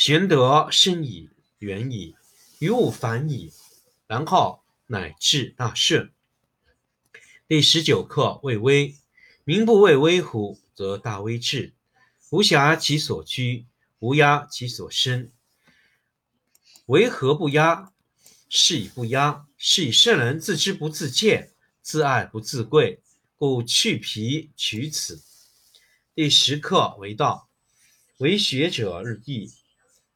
玄德深矣，远矣，于物反矣，然后乃至大顺。第十九课为微，民不畏威乎，则大威至。无暇其所居，无压其所生。为何不压？是以不压，是以圣人自知不自见，自爱不自贵，故去皮取此。第十课为道，为学者日益，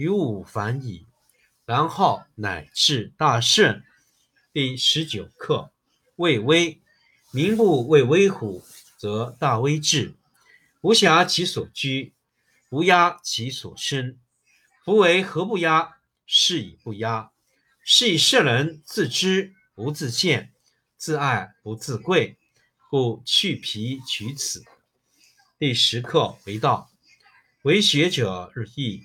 于吾反矣，然后乃至大顺。第十九课为微。民不畏威乎，则大威至。无暇其所居，无压其所生。夫为何不压？是以不压。是以圣人自知不自见，自爱不自贵，故去皮取此。第十课为道，为学者日益，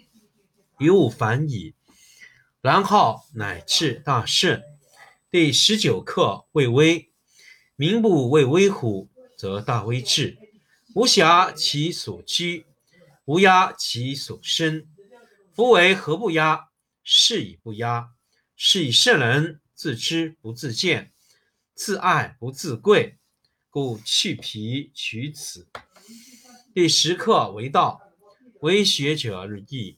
于物反矣，然后乃至大顺。第十九课为微，民不畏威乎，则大威至。无暇其所居，无压其所生。夫为何不压？是以不压。是以圣人自知不自见，自爱不自贵，故去皮取此。第十课为道，为学者日益，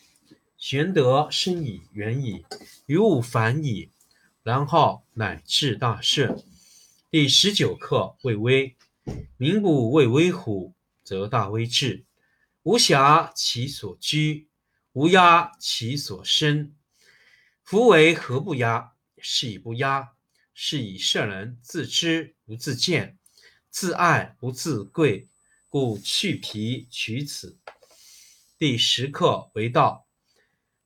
玄德深矣，远矣，于物反矣，然后乃至大顺。第十九课：畏威。民不畏威乎，则大威至。无暇其所居，无压其所生。夫为何不压？是以不压。是以圣人自知不自见，自爱不自贵，故去皮取此。第十课：为道。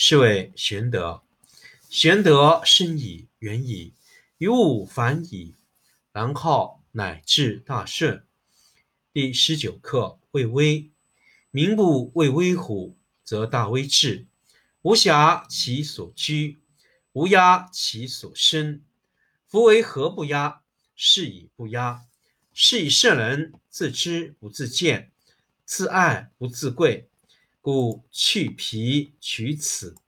是谓玄德。玄德深矣，远矣，于物反矣，然后乃至大顺。第十九课：畏威。民不畏威虎，则大威至。无暇其所居，无压其所生。夫为何不压？是以不压。是以圣人自知不自见，自爱不自贵。故去皮取此。